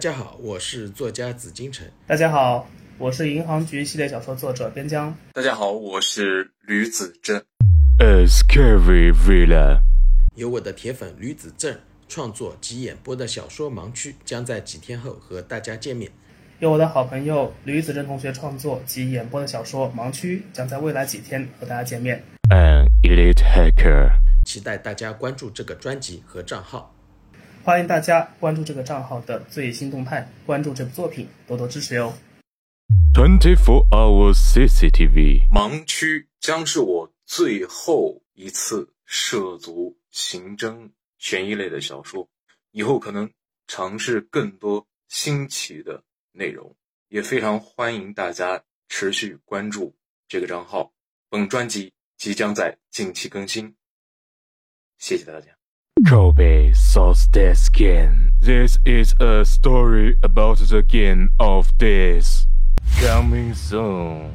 大家好，我是作家紫金城。大家好，我是银行局系列小说作者边疆。大家好，我是吕子正。A scary villa。由我的铁粉吕子正创作及演播的小说《盲区》将在几天后和大家见面。由我的好朋友吕子正同学创作及演播的小说《盲区》将在未来几天和大家见面。An elite hacker。期待大家关注这个专辑和账号。欢迎大家关注这个账号的最新动态，关注这部作品，多多支持哟。Twenty-four hours CCTV，盲区将是我最后一次涉足刑侦悬疑类的小说，以后可能尝试更多新奇的内容，也非常欢迎大家持续关注这个账号。本专辑即将在近期更新，谢谢大家。Kobe sauce their skin. This is a story about the skin of this. Coming soon.